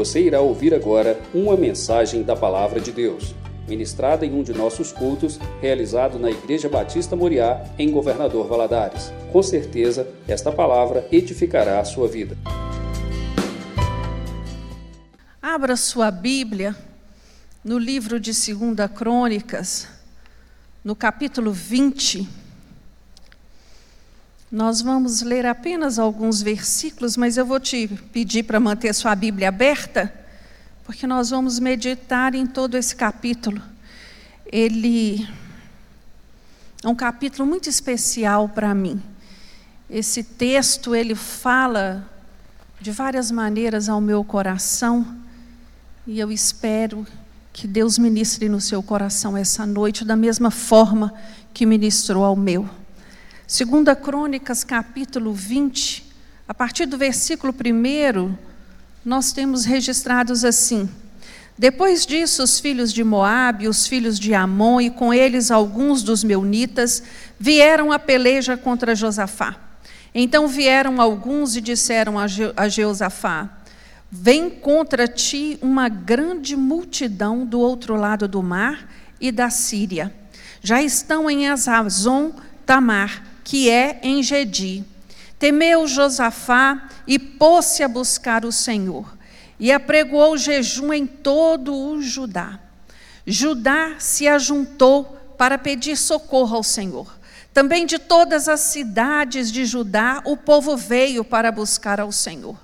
Você irá ouvir agora uma mensagem da Palavra de Deus, ministrada em um de nossos cultos, realizado na Igreja Batista Moriá, em Governador Valadares. Com certeza, esta palavra edificará a sua vida. Abra sua Bíblia no livro de 2 Crônicas, no capítulo 20. Nós vamos ler apenas alguns versículos, mas eu vou te pedir para manter sua Bíblia aberta, porque nós vamos meditar em todo esse capítulo. Ele é um capítulo muito especial para mim. Esse texto ele fala de várias maneiras ao meu coração, e eu espero que Deus ministre no seu coração essa noite da mesma forma que ministrou ao meu. Segunda Crônicas, capítulo 20, a partir do versículo 1, nós temos registrados assim: Depois disso, os filhos de Moabe, os filhos de Amon e com eles alguns dos meunitas vieram a peleja contra Josafá. Então vieram alguns e disseram a, Je a Jeosafá: Vem contra ti uma grande multidão do outro lado do mar e da Síria. Já estão em Azazon Tamar que é em Gedi. Temeu Josafá e pôs-se a buscar o Senhor, e apregoou jejum em todo o Judá. Judá se ajuntou para pedir socorro ao Senhor. Também de todas as cidades de Judá o povo veio para buscar ao Senhor.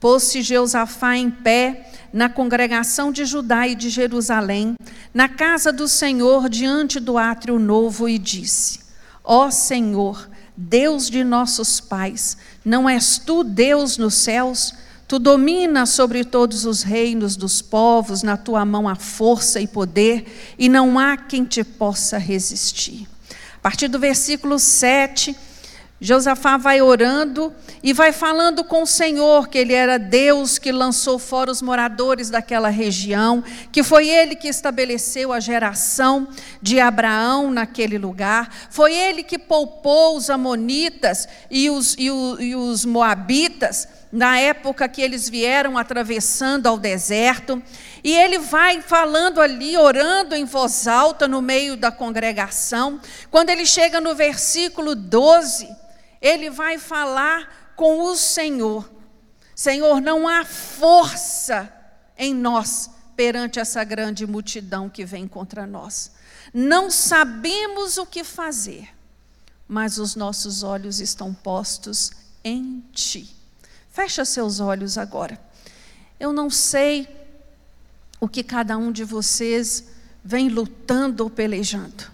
Pôs-se Jeosafá em pé na congregação de Judá e de Jerusalém, na casa do Senhor, diante do átrio novo, e disse: Ó Senhor, Deus de nossos pais, não és tu Deus nos céus? Tu dominas sobre todos os reinos dos povos, na tua mão há força e poder, e não há quem te possa resistir. A partir do versículo 7, Josafá vai orando e vai falando com o Senhor que ele era Deus que lançou fora os moradores daquela região, que foi ele que estabeleceu a geração de Abraão naquele lugar, foi ele que poupou os amonitas e os, e, e os moabitas na época que eles vieram atravessando ao deserto. E ele vai falando ali, orando em voz alta no meio da congregação. Quando ele chega no versículo 12, ele vai falar com o Senhor. Senhor, não há força em nós perante essa grande multidão que vem contra nós. Não sabemos o que fazer, mas os nossos olhos estão postos em Ti. Fecha seus olhos agora. Eu não sei o que cada um de vocês vem lutando ou pelejando.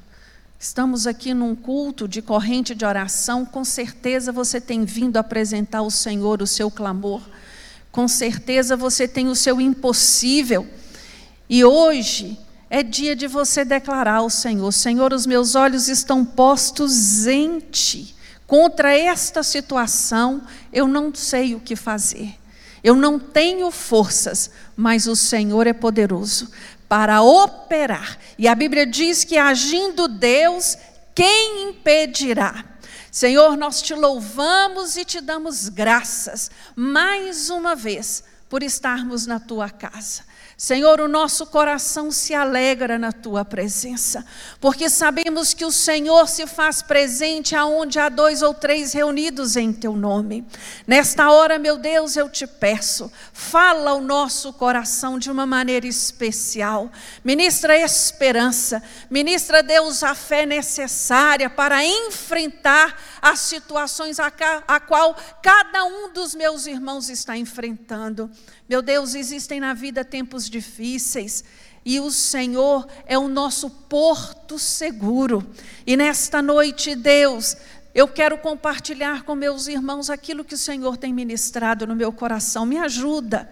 Estamos aqui num culto de corrente de oração, com certeza você tem vindo apresentar ao Senhor o seu clamor, com certeza você tem o seu impossível, e hoje é dia de você declarar ao Senhor: Senhor, os meus olhos estão postos em Ti. Contra esta situação, eu não sei o que fazer. Eu não tenho forças, mas o Senhor é poderoso para operar. E a Bíblia diz que agindo Deus, quem impedirá? Senhor, nós te louvamos e te damos graças mais uma vez por estarmos na tua casa. Senhor, o nosso coração se alegra na tua presença, porque sabemos que o Senhor se faz presente aonde há dois ou três reunidos em teu nome. Nesta hora, meu Deus, eu te peço, fala ao nosso coração de uma maneira especial. Ministra esperança, ministra, Deus, a fé necessária para enfrentar as situações a, a qual cada um dos meus irmãos está enfrentando. Meu Deus, existem na vida tempos difíceis e o Senhor é o nosso porto seguro. E nesta noite, Deus, eu quero compartilhar com meus irmãos aquilo que o Senhor tem ministrado no meu coração. Me ajuda,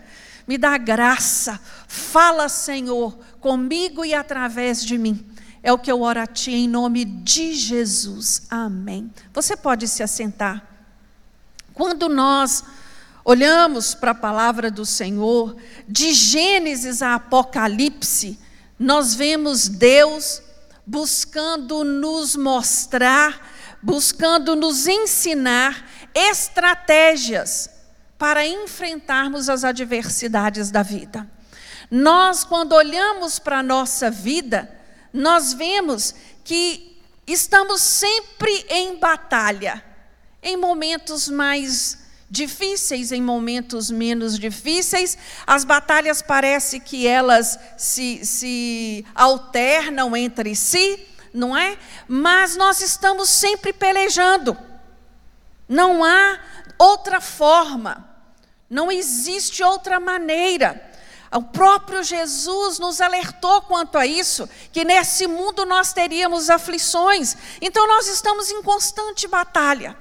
me dá graça. Fala, Senhor, comigo e através de mim. É o que eu oro a Ti em nome de Jesus. Amém. Você pode se assentar. Quando nós olhamos para a palavra do Senhor, de Gênesis a Apocalipse, nós vemos Deus buscando nos mostrar, buscando nos ensinar estratégias para enfrentarmos as adversidades da vida. Nós, quando olhamos para a nossa vida, nós vemos que estamos sempre em batalha, em momentos mais difíceis, em momentos menos difíceis. As batalhas parece que elas se, se alternam entre si, não é? Mas nós estamos sempre pelejando. Não há outra forma, não existe outra maneira. O próprio Jesus nos alertou quanto a isso, que nesse mundo nós teríamos aflições. Então nós estamos em constante batalha.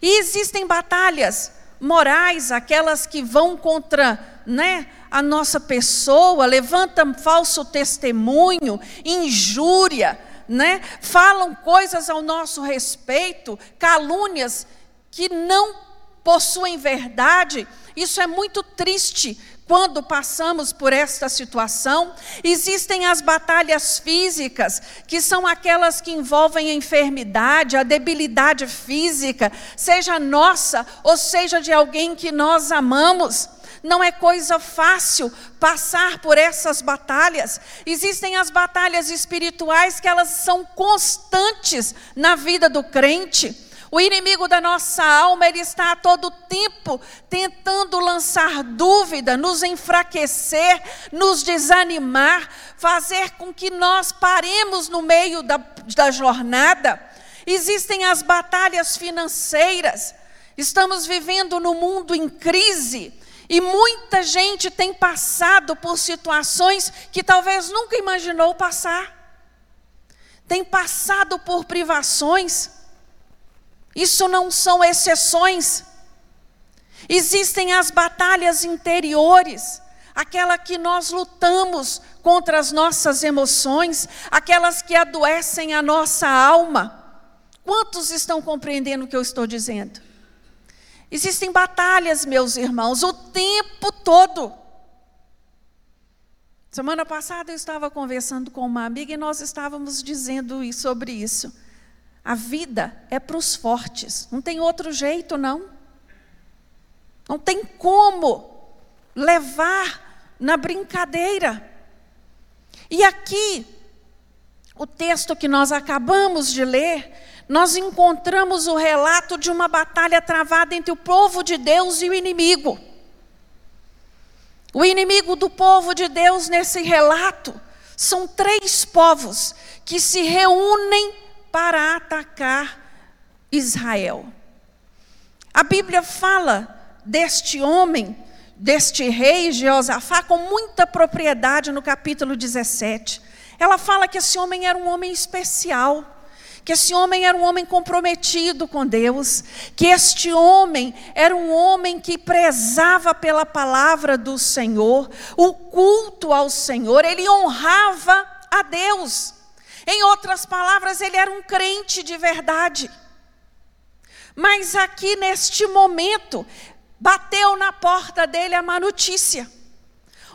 E existem batalhas morais, aquelas que vão contra né, a nossa pessoa, levantam falso testemunho, injúria, né, falam coisas ao nosso respeito, calúnias que não possuem verdade. Isso é muito triste, quando passamos por esta situação, existem as batalhas físicas, que são aquelas que envolvem a enfermidade, a debilidade física, seja nossa ou seja de alguém que nós amamos. Não é coisa fácil passar por essas batalhas. Existem as batalhas espirituais que elas são constantes na vida do crente. O inimigo da nossa alma, ele está a todo tempo tentando lançar dúvida, nos enfraquecer, nos desanimar, fazer com que nós paremos no meio da, da jornada. Existem as batalhas financeiras. Estamos vivendo no mundo em crise. E muita gente tem passado por situações que talvez nunca imaginou passar. Tem passado por privações. Isso não são exceções. Existem as batalhas interiores, aquela que nós lutamos contra as nossas emoções, aquelas que adoecem a nossa alma. Quantos estão compreendendo o que eu estou dizendo? Existem batalhas, meus irmãos, o tempo todo. Semana passada eu estava conversando com uma amiga e nós estávamos dizendo sobre isso. A vida é para os fortes, não tem outro jeito, não. Não tem como levar na brincadeira. E aqui, o texto que nós acabamos de ler, nós encontramos o relato de uma batalha travada entre o povo de Deus e o inimigo. O inimigo do povo de Deus nesse relato são três povos que se reúnem para atacar Israel. A Bíblia fala deste homem, deste rei Jeosafá, com muita propriedade no capítulo 17. Ela fala que esse homem era um homem especial que esse homem era um homem comprometido com Deus, que este homem era um homem que prezava pela palavra do Senhor, o culto ao Senhor, ele honrava a Deus. Em outras palavras, ele era um crente de verdade. Mas aqui neste momento, bateu na porta dele a má notícia.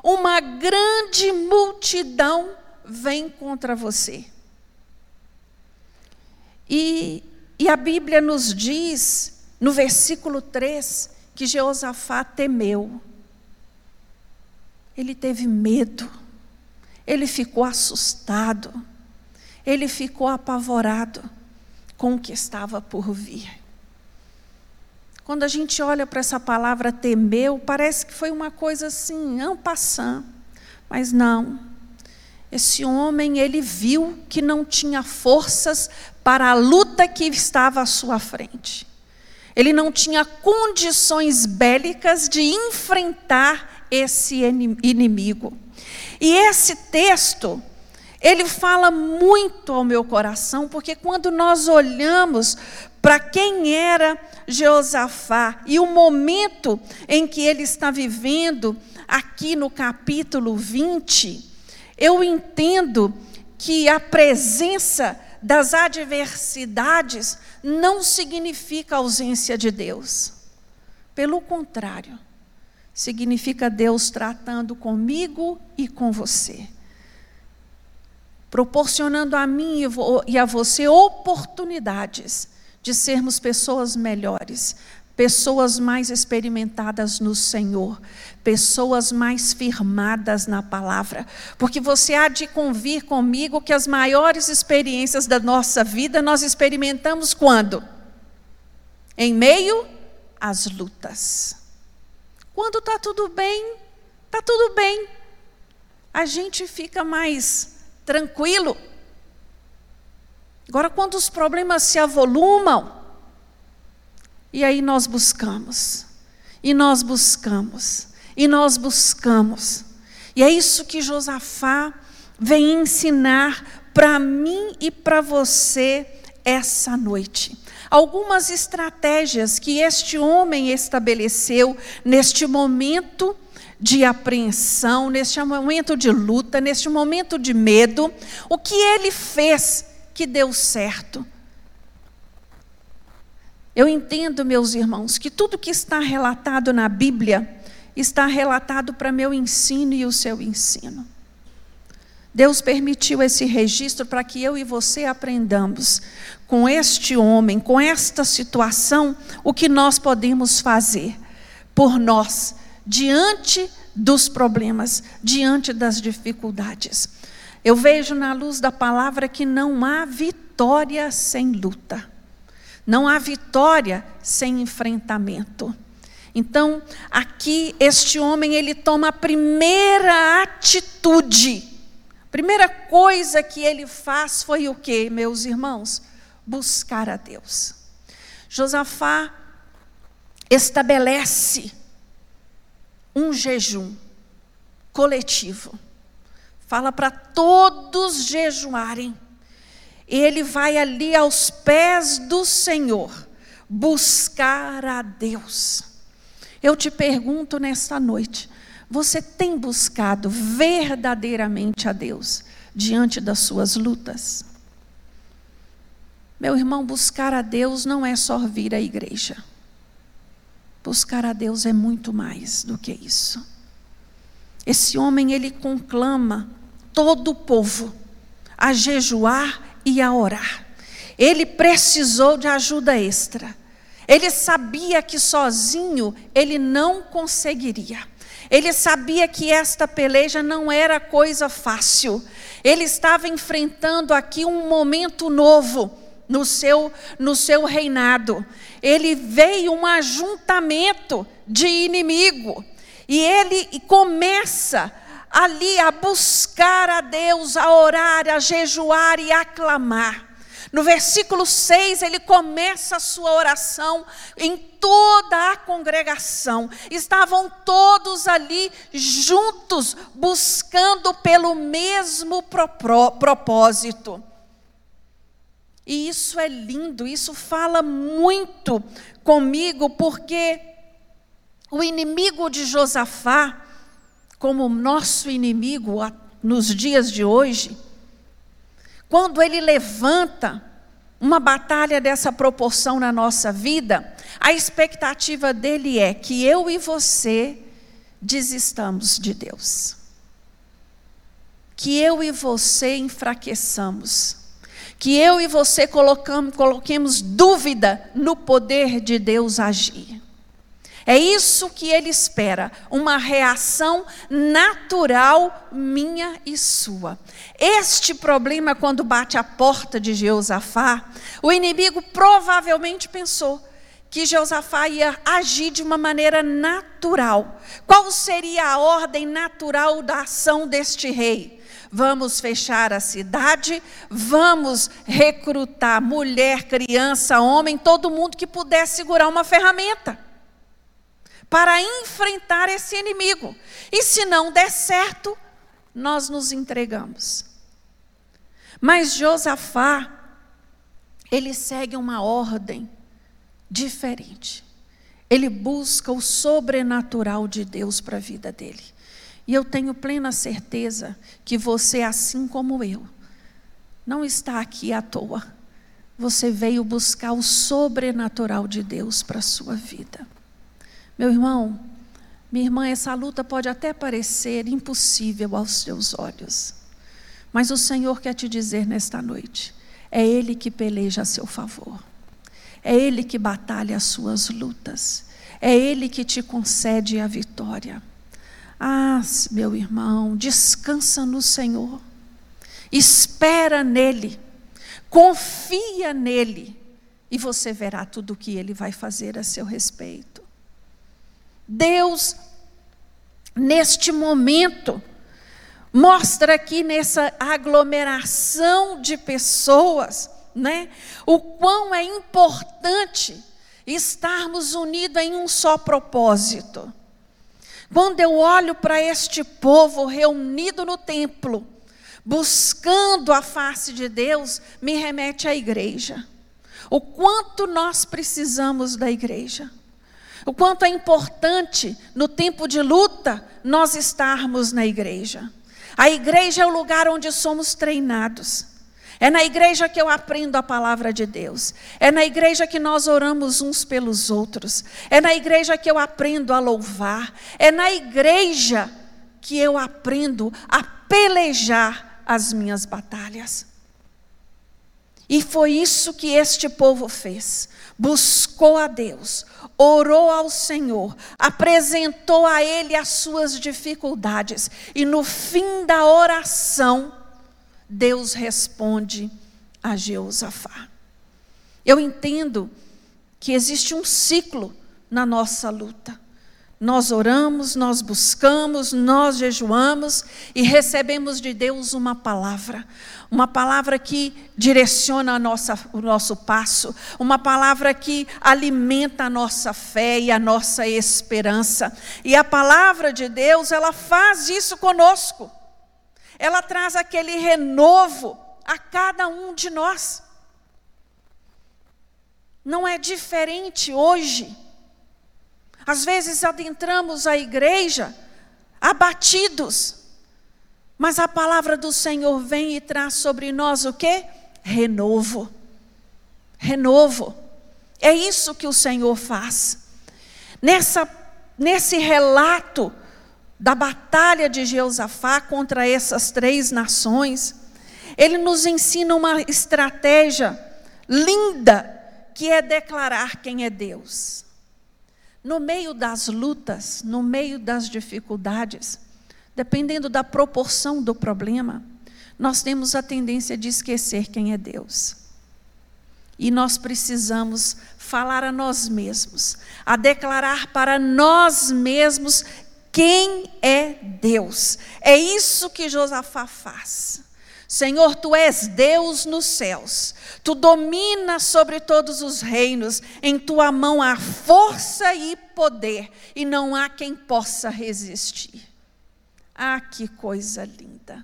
Uma grande multidão vem contra você. E, e a Bíblia nos diz, no versículo 3, que Jeosafá temeu. Ele teve medo, ele ficou assustado ele ficou apavorado com o que estava por vir. Quando a gente olha para essa palavra temeu, parece que foi uma coisa assim, passando. Mas não. Esse homem, ele viu que não tinha forças para a luta que estava à sua frente. Ele não tinha condições bélicas de enfrentar esse inimigo. E esse texto, ele fala muito ao meu coração, porque quando nós olhamos para quem era Jeosafá e o momento em que ele está vivendo, aqui no capítulo 20, eu entendo que a presença das adversidades não significa ausência de Deus. Pelo contrário, significa Deus tratando comigo e com você proporcionando a mim e a você oportunidades de sermos pessoas melhores, pessoas mais experimentadas no Senhor, pessoas mais firmadas na palavra, porque você há de convir comigo que as maiores experiências da nossa vida nós experimentamos quando? Em meio às lutas. Quando está tudo bem, está tudo bem. A gente fica mais tranquilo. Agora, quando os problemas se avolumam, e aí nós buscamos, e nós buscamos, e nós buscamos. E é isso que Josafá vem ensinar para mim e para você essa noite. Algumas estratégias que este homem estabeleceu neste momento de apreensão, neste momento de luta, neste momento de medo, o que ele fez que deu certo. Eu entendo, meus irmãos, que tudo que está relatado na Bíblia está relatado para meu ensino e o seu ensino. Deus permitiu esse registro para que eu e você aprendamos com este homem, com esta situação, o que nós podemos fazer por nós, diante dos problemas, diante das dificuldades. Eu vejo na luz da palavra que não há vitória sem luta. Não há vitória sem enfrentamento. Então, aqui este homem ele toma a primeira atitude. Primeira coisa que ele faz foi o que, meus irmãos? Buscar a Deus. Josafá estabelece um jejum coletivo. Fala para todos jejuarem ele vai ali aos pés do Senhor buscar a Deus. Eu te pergunto nesta noite: você tem buscado verdadeiramente a Deus diante das suas lutas? Meu irmão, buscar a Deus não é só vir à igreja. Buscar a Deus é muito mais do que isso. Esse homem, ele conclama todo o povo a jejuar e a orar. Ele precisou de ajuda extra. Ele sabia que sozinho ele não conseguiria. Ele sabia que esta peleja não era coisa fácil. Ele estava enfrentando aqui um momento novo no seu, no seu reinado. Ele veio um ajuntamento de inimigo. E ele começa ali a buscar a Deus, a orar, a jejuar e a clamar. No versículo 6, ele começa a sua oração em toda a congregação. Estavam todos ali juntos, buscando pelo mesmo propósito. E isso é lindo, isso fala muito comigo, porque o inimigo de Josafá, como nosso inimigo nos dias de hoje, quando ele levanta uma batalha dessa proporção na nossa vida, a expectativa dele é que eu e você desistamos de Deus. Que eu e você enfraqueçamos. Que eu e você colocamos, coloquemos dúvida no poder de Deus agir. É isso que ele espera, uma reação natural minha e sua. Este problema, quando bate a porta de Jeosafá, o inimigo provavelmente pensou que Jeosafá ia agir de uma maneira natural. Qual seria a ordem natural da ação deste rei? Vamos fechar a cidade, vamos recrutar mulher, criança, homem, todo mundo que puder segurar uma ferramenta para enfrentar esse inimigo. E se não der certo, nós nos entregamos. Mas Josafá, ele segue uma ordem diferente. Ele busca o sobrenatural de Deus para a vida dele. E eu tenho plena certeza que você, assim como eu, não está aqui à toa. Você veio buscar o sobrenatural de Deus para a sua vida. Meu irmão, minha irmã, essa luta pode até parecer impossível aos seus olhos, mas o Senhor quer te dizer nesta noite: é Ele que peleja a seu favor, É Ele que batalha as suas lutas. É Ele que te concede a vitória. Ah, meu irmão, descansa no Senhor. Espera nele. Confia nele. E você verá tudo o que ele vai fazer a seu respeito. Deus, neste momento, mostra aqui nessa aglomeração de pessoas, né, o quão é importante estarmos unidos em um só propósito. Quando eu olho para este povo reunido no templo, buscando a face de Deus, me remete à igreja. O quanto nós precisamos da igreja. O quanto é importante, no tempo de luta, nós estarmos na igreja. A igreja é o lugar onde somos treinados. É na igreja que eu aprendo a palavra de Deus. É na igreja que nós oramos uns pelos outros. É na igreja que eu aprendo a louvar. É na igreja que eu aprendo a pelejar as minhas batalhas. E foi isso que este povo fez. Buscou a Deus, orou ao Senhor, apresentou a Ele as suas dificuldades, e no fim da oração, Deus responde a Jeosafá. Eu entendo que existe um ciclo na nossa luta. Nós oramos, nós buscamos, nós jejuamos e recebemos de Deus uma palavra. Uma palavra que direciona nossa, o nosso passo, uma palavra que alimenta a nossa fé e a nossa esperança. E a palavra de Deus, ela faz isso conosco ela traz aquele renovo a cada um de nós. Não é diferente hoje. Às vezes adentramos a igreja abatidos, mas a palavra do Senhor vem e traz sobre nós o que? Renovo. Renovo. É isso que o Senhor faz. Nessa, nesse relato da batalha de Jeosafá contra essas três nações, ele nos ensina uma estratégia linda, que é declarar quem é Deus. No meio das lutas, no meio das dificuldades, dependendo da proporção do problema, nós temos a tendência de esquecer quem é Deus. E nós precisamos falar a nós mesmos, a declarar para nós mesmos quem é Deus. É isso que Josafá faz. Senhor, tu és Deus nos céus, tu dominas sobre todos os reinos, em tua mão há força e poder, e não há quem possa resistir. Ah, que coisa linda!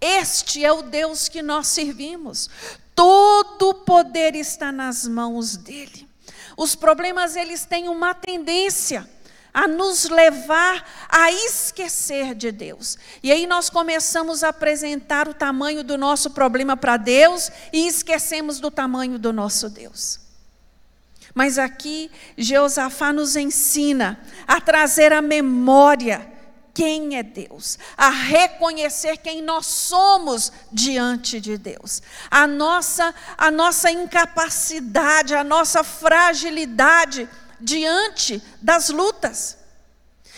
Este é o Deus que nós servimos, todo o poder está nas mãos dele. Os problemas, eles têm uma tendência a nos levar a esquecer de Deus. E aí nós começamos a apresentar o tamanho do nosso problema para Deus e esquecemos do tamanho do nosso Deus. Mas aqui Jeosafá nos ensina a trazer a memória quem é Deus, a reconhecer quem nós somos diante de Deus. A nossa a nossa incapacidade, a nossa fragilidade diante das lutas.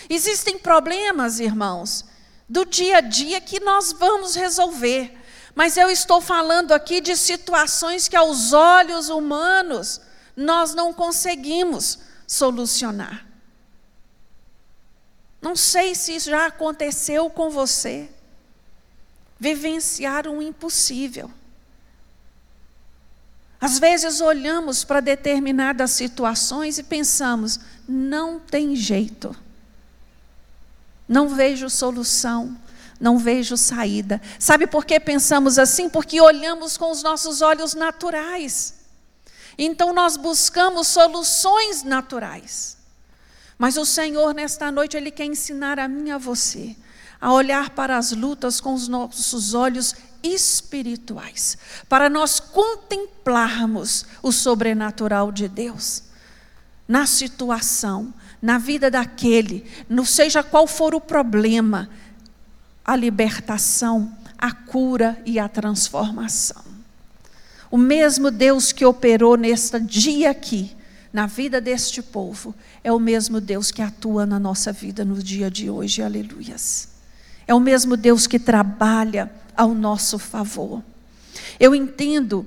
Existem problemas, irmãos, do dia a dia que nós vamos resolver. Mas eu estou falando aqui de situações que, aos olhos humanos, nós não conseguimos solucionar. Não sei se isso já aconteceu com você. Vivenciar um impossível. Às vezes olhamos para determinadas situações e pensamos: não tem jeito, não vejo solução, não vejo saída. Sabe por que pensamos assim? Porque olhamos com os nossos olhos naturais. Então nós buscamos soluções naturais. Mas o Senhor, nesta noite, Ele quer ensinar a mim e a você a olhar para as lutas com os nossos olhos espirituais, para nós contemplarmos o sobrenatural de Deus na situação, na vida daquele, não seja qual for o problema, a libertação, a cura e a transformação. O mesmo Deus que operou neste dia aqui, na vida deste povo, é o mesmo Deus que atua na nossa vida no dia de hoje, aleluias. É o mesmo Deus que trabalha ao nosso favor. Eu entendo,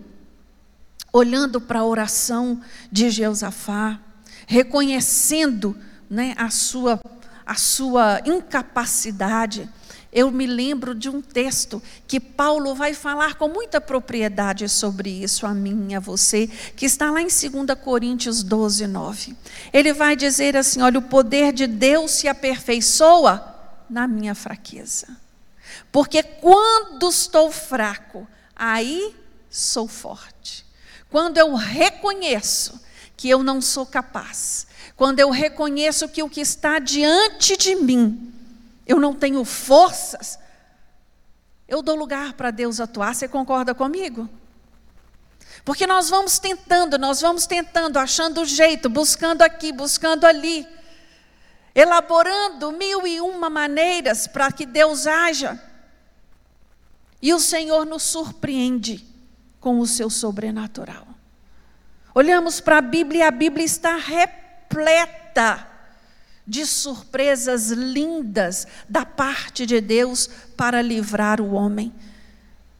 olhando para a oração de Jeosafá, reconhecendo né, a, sua, a sua incapacidade, eu me lembro de um texto que Paulo vai falar com muita propriedade sobre isso a mim e a você, que está lá em 2 Coríntios 12, 9. Ele vai dizer assim: olha, o poder de Deus se aperfeiçoa na minha fraqueza. Porque quando estou fraco, aí sou forte. Quando eu reconheço que eu não sou capaz, quando eu reconheço que o que está diante de mim, eu não tenho forças, eu dou lugar para Deus atuar. Você concorda comigo? Porque nós vamos tentando, nós vamos tentando, achando o jeito, buscando aqui, buscando ali, elaborando mil e uma maneiras para que Deus haja. E o Senhor nos surpreende com o seu sobrenatural. Olhamos para a Bíblia e a Bíblia está repleta de surpresas lindas da parte de Deus para livrar o homem,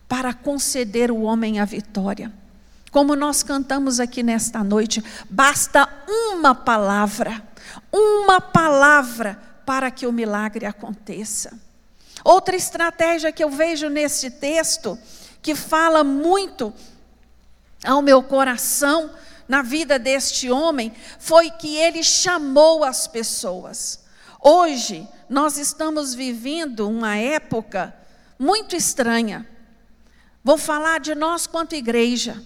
para conceder o homem a vitória. Como nós cantamos aqui nesta noite, basta uma palavra, uma palavra para que o milagre aconteça. Outra estratégia que eu vejo nesse texto, que fala muito ao meu coração, na vida deste homem foi que ele chamou as pessoas. Hoje, nós estamos vivendo uma época muito estranha. Vou falar de nós quanto igreja.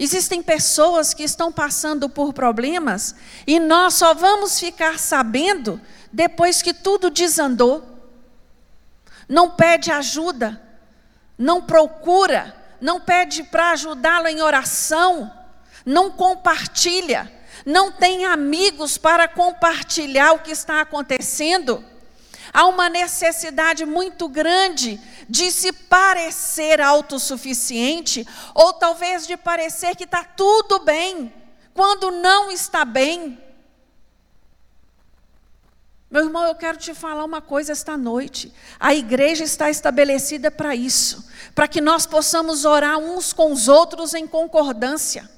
Existem pessoas que estão passando por problemas e nós só vamos ficar sabendo depois que tudo desandou. Não pede ajuda, não procura, não pede para ajudá-lo em oração não compartilha, não tem amigos para compartilhar o que está acontecendo. Há uma necessidade muito grande de se parecer autossuficiente, ou talvez de parecer que está tudo bem, quando não está bem. Meu irmão, eu quero te falar uma coisa esta noite. A igreja está estabelecida para isso, para que nós possamos orar uns com os outros em concordância.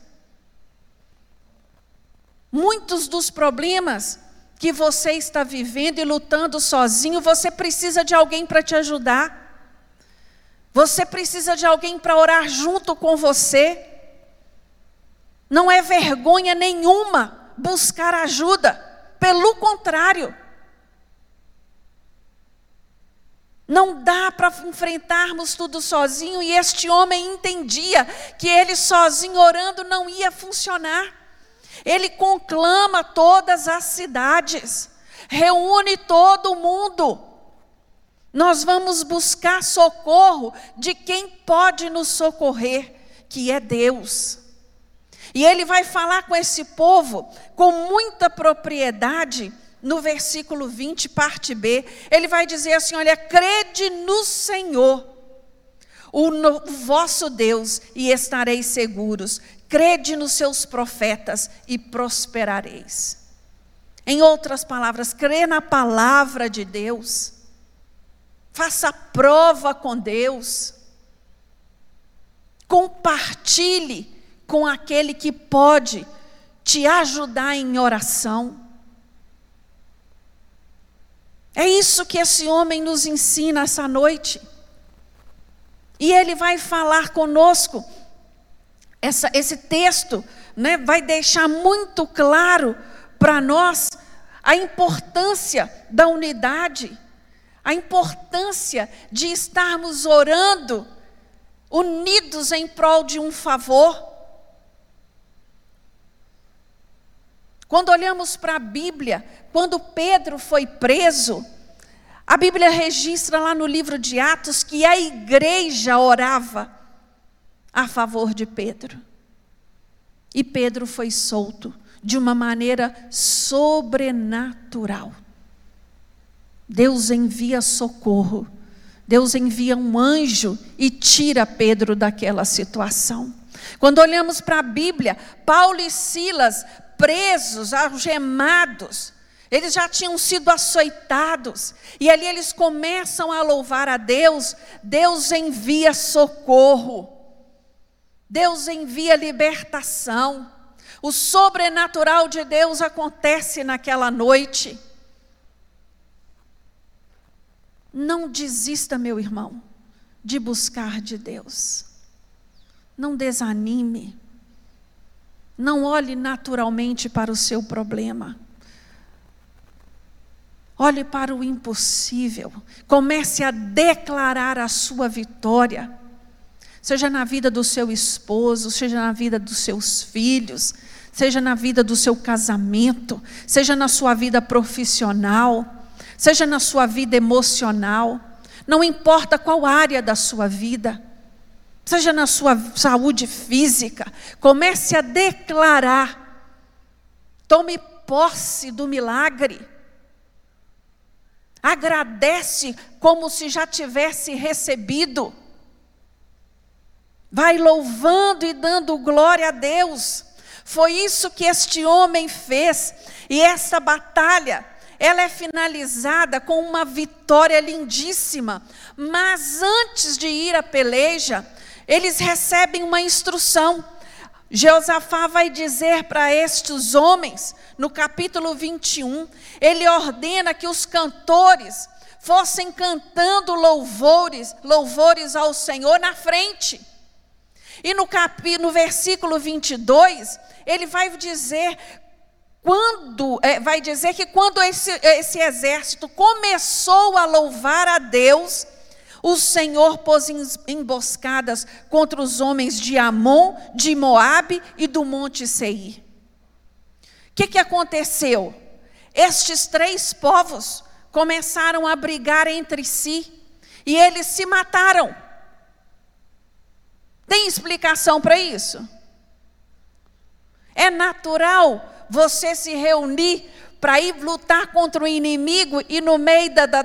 Muitos dos problemas que você está vivendo e lutando sozinho, você precisa de alguém para te ajudar. Você precisa de alguém para orar junto com você. Não é vergonha nenhuma buscar ajuda, pelo contrário. Não dá para enfrentarmos tudo sozinho, e este homem entendia que ele sozinho orando não ia funcionar. Ele conclama todas as cidades, reúne todo mundo. Nós vamos buscar socorro de quem pode nos socorrer, que é Deus. E ele vai falar com esse povo com muita propriedade, no versículo 20, parte B. Ele vai dizer assim: Olha, crede no Senhor, o, no, o vosso Deus, e estareis seguros. Crede nos seus profetas e prosperareis. Em outras palavras, crê na palavra de Deus. Faça prova com Deus. Compartilhe com aquele que pode te ajudar em oração. É isso que esse homem nos ensina essa noite. E ele vai falar conosco essa, esse texto né, vai deixar muito claro para nós a importância da unidade, a importância de estarmos orando unidos em prol de um favor. Quando olhamos para a Bíblia, quando Pedro foi preso, a Bíblia registra lá no livro de Atos que a igreja orava a favor de Pedro. E Pedro foi solto de uma maneira sobrenatural. Deus envia socorro. Deus envia um anjo e tira Pedro daquela situação. Quando olhamos para a Bíblia, Paulo e Silas presos, algemados, eles já tinham sido açoitados, e ali eles começam a louvar a Deus. Deus envia socorro, Deus envia libertação. O sobrenatural de Deus acontece naquela noite. Não desista, meu irmão, de buscar de Deus. Não desanime. Não olhe naturalmente para o seu problema. Olhe para o impossível. Comece a declarar a sua vitória. Seja na vida do seu esposo, seja na vida dos seus filhos, seja na vida do seu casamento, seja na sua vida profissional, seja na sua vida emocional. Não importa qual área da sua vida seja na sua saúde física, comece a declarar. Tome posse do milagre. Agradece como se já tivesse recebido. Vai louvando e dando glória a Deus. Foi isso que este homem fez. E essa batalha, ela é finalizada com uma vitória lindíssima. Mas antes de ir à peleja, eles recebem uma instrução. Jeosafá vai dizer para estes homens, no capítulo 21, ele ordena que os cantores fossem cantando louvores, louvores ao Senhor na frente. E no, cap, no versículo 22, ele vai dizer quando é, vai dizer que quando esse, esse exército começou a louvar a Deus, o Senhor pôs emboscadas contra os homens de Amon, de Moabe e do monte Seir. O que, que aconteceu? Estes três povos começaram a brigar entre si e eles se mataram. Tem explicação para isso? É natural você se reunir para ir lutar contra o inimigo e no meio da, da,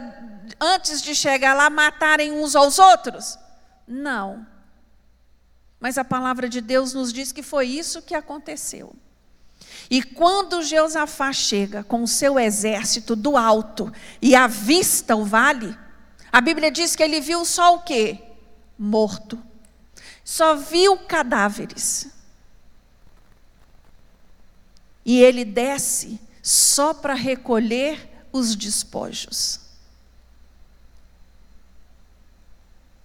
antes de chegar lá, matarem uns aos outros? Não. Mas a palavra de Deus nos diz que foi isso que aconteceu. E quando Jeosafá chega com o seu exército do alto e avista o vale, a Bíblia diz que ele viu só o quê? Morto. Só viu cadáveres. E ele desce só para recolher os despojos.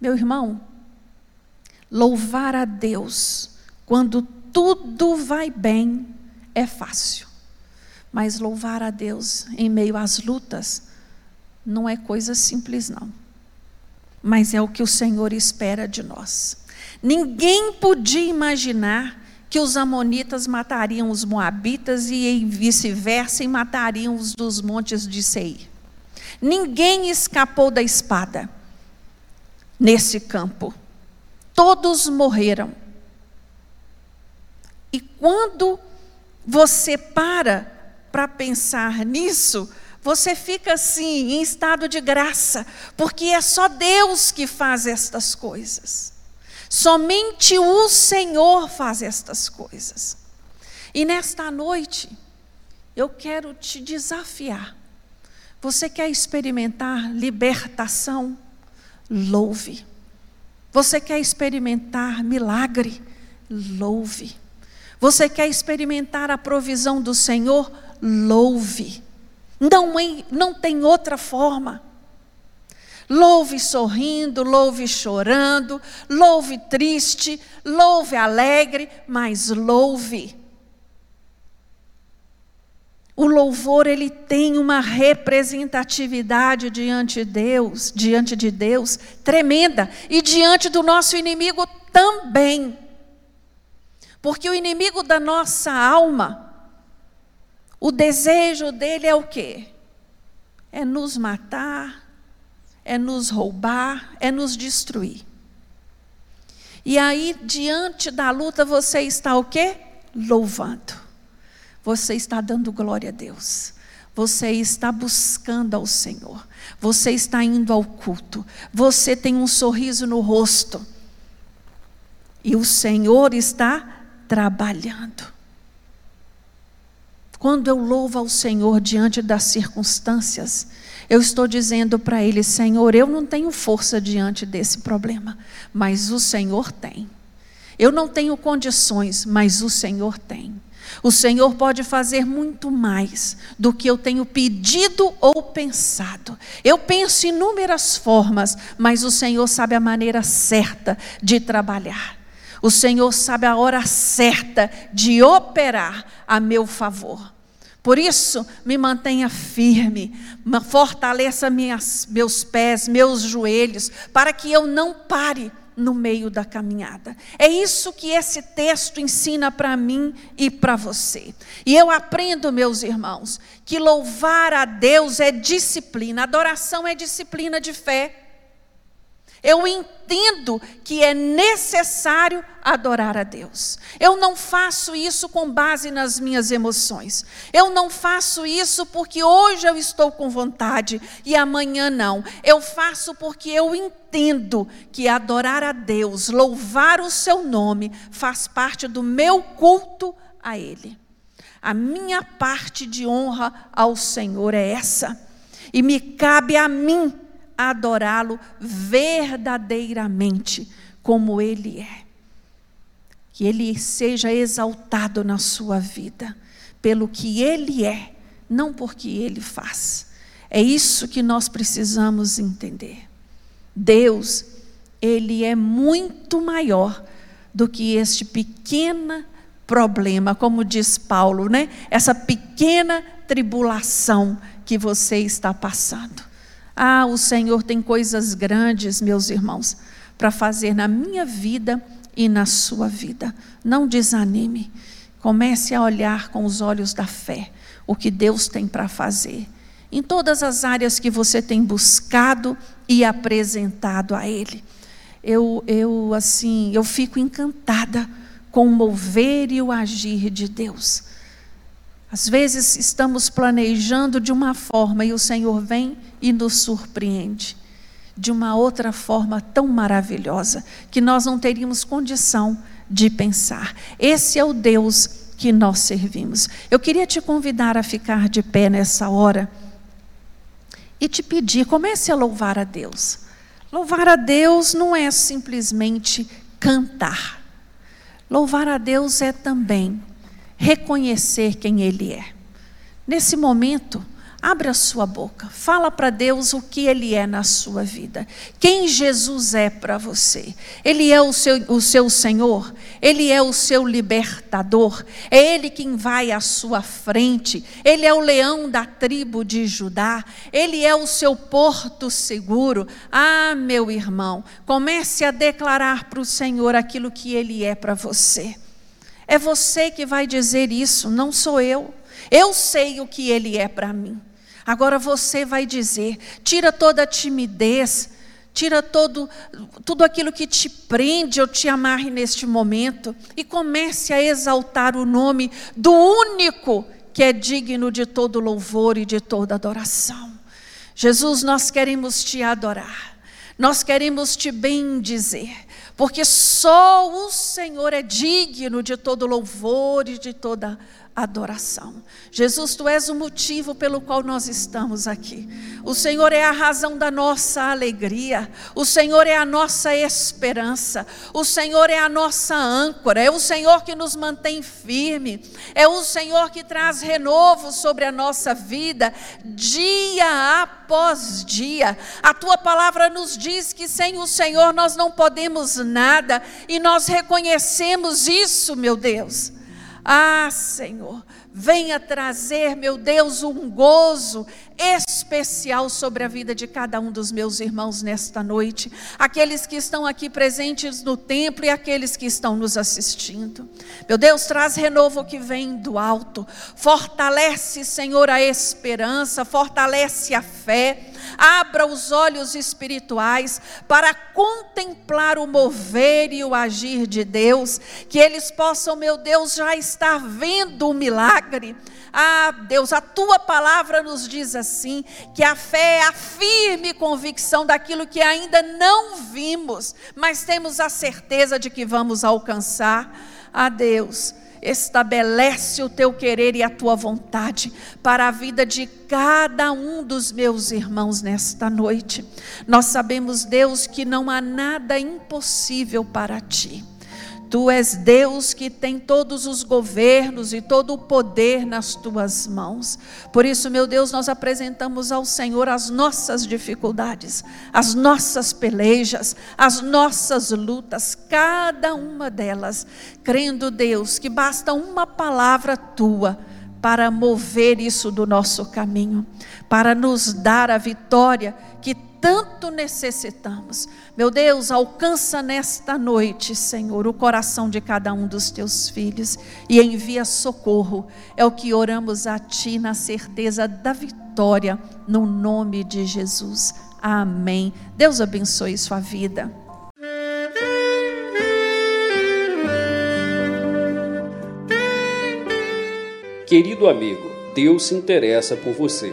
Meu irmão, louvar a Deus quando tudo vai bem é fácil, mas louvar a Deus em meio às lutas não é coisa simples, não. Mas é o que o Senhor espera de nós. Ninguém podia imaginar que os amonitas matariam os moabitas e vice-versa e matariam os dos montes de Seir. Ninguém escapou da espada nesse campo. Todos morreram. E quando você para para pensar nisso, você fica assim, em estado de graça, porque é só Deus que faz estas coisas. Somente o Senhor faz estas coisas. E nesta noite, eu quero te desafiar. Você quer experimentar libertação? louve. Você quer experimentar milagre? Louve. Você quer experimentar a provisão do Senhor? Louve. Não, não tem outra forma. Louve sorrindo, louve chorando, louve triste, louve alegre, mas louve. O louvor ele tem uma representatividade diante de Deus, diante de Deus, tremenda e diante do nosso inimigo também. Porque o inimigo da nossa alma, o desejo dele é o quê? É nos matar, é nos roubar, é nos destruir. E aí, diante da luta, você está o quê? Louvando você está dando glória a Deus. Você está buscando ao Senhor. Você está indo ao culto. Você tem um sorriso no rosto. E o Senhor está trabalhando. Quando eu louvo ao Senhor diante das circunstâncias, eu estou dizendo para Ele: Senhor, eu não tenho força diante desse problema, mas o Senhor tem. Eu não tenho condições, mas o Senhor tem. O Senhor pode fazer muito mais do que eu tenho pedido ou pensado. Eu penso inúmeras formas, mas o Senhor sabe a maneira certa de trabalhar. O Senhor sabe a hora certa de operar a meu favor. Por isso, me mantenha firme, fortaleça minhas, meus pés, meus joelhos, para que eu não pare no meio da caminhada. É isso que esse texto ensina para mim e para você. E eu aprendo, meus irmãos, que louvar a Deus é disciplina, adoração é disciplina de fé. Eu entendo que é necessário adorar a Deus. Eu não faço isso com base nas minhas emoções. Eu não faço isso porque hoje eu estou com vontade e amanhã não. Eu faço porque eu entendo que adorar a Deus, louvar o seu nome, faz parte do meu culto a Ele. A minha parte de honra ao Senhor é essa. E me cabe a mim adorá-lo verdadeiramente como ele é. Que ele seja exaltado na sua vida pelo que ele é, não porque ele faz. É isso que nós precisamos entender. Deus, ele é muito maior do que este pequeno problema, como diz Paulo, né? Essa pequena tribulação que você está passando. Ah, o Senhor tem coisas grandes, meus irmãos, para fazer na minha vida e na sua vida. Não desanime. Comece a olhar com os olhos da fé o que Deus tem para fazer. Em todas as áreas que você tem buscado e apresentado a Ele. Eu, eu assim, eu fico encantada com o mover e o agir de Deus. Às vezes estamos planejando de uma forma e o Senhor vem e nos surpreende de uma outra forma tão maravilhosa que nós não teríamos condição de pensar. Esse é o Deus que nós servimos. Eu queria te convidar a ficar de pé nessa hora e te pedir, comece a louvar a Deus. Louvar a Deus não é simplesmente cantar. Louvar a Deus é também reconhecer quem Ele é. Nesse momento, Abra a sua boca, fala para Deus o que Ele é na sua vida, quem Jesus é para você. Ele é o seu, o seu Senhor, Ele é o seu libertador, é Ele quem vai à sua frente, Ele é o leão da tribo de Judá, Ele é o seu porto seguro. Ah, meu irmão, comece a declarar para o Senhor aquilo que Ele é para você. É você que vai dizer isso, não sou eu. Eu sei o que Ele é para mim. Agora você vai dizer: tira toda a timidez, tira todo, tudo aquilo que te prende ou te amarre neste momento e comece a exaltar o nome do único que é digno de todo louvor e de toda adoração. Jesus, nós queremos te adorar, nós queremos te bendizer, porque só o Senhor é digno de todo louvor e de toda adoração. Jesus, tu és o motivo pelo qual nós estamos aqui. O Senhor é a razão da nossa alegria. O Senhor é a nossa esperança. O Senhor é a nossa âncora. É o Senhor que nos mantém firme. É o Senhor que traz renovo sobre a nossa vida, dia após dia. A tua palavra nos diz que sem o Senhor nós não podemos nada e nós reconhecemos isso, meu Deus. Ah, Senhor, venha trazer, meu Deus, um gozo especial sobre a vida de cada um dos meus irmãos nesta noite, aqueles que estão aqui presentes no templo e aqueles que estão nos assistindo. Meu Deus, traz renovo que vem do alto, fortalece, Senhor, a esperança, fortalece a fé, abra os olhos espirituais para contemplar o mover e o agir de Deus, que eles possam, meu Deus, já estar vendo o milagre. Ah, Deus, a tua palavra nos diz assim: que a fé é a firme convicção daquilo que ainda não vimos, mas temos a certeza de que vamos alcançar. Ah, Deus, estabelece o teu querer e a tua vontade para a vida de cada um dos meus irmãos nesta noite. Nós sabemos, Deus, que não há nada impossível para ti. Tu és Deus que tem todos os governos e todo o poder nas tuas mãos. Por isso, meu Deus, nós apresentamos ao Senhor as nossas dificuldades, as nossas pelejas, as nossas lutas, cada uma delas, crendo, Deus, que basta uma palavra tua para mover isso do nosso caminho, para nos dar a vitória que tanto necessitamos. Meu Deus, alcança nesta noite, Senhor, o coração de cada um dos teus filhos e envia socorro. É o que oramos a Ti na certeza da vitória, no nome de Jesus. Amém. Deus abençoe sua vida. Querido amigo, Deus se interessa por você.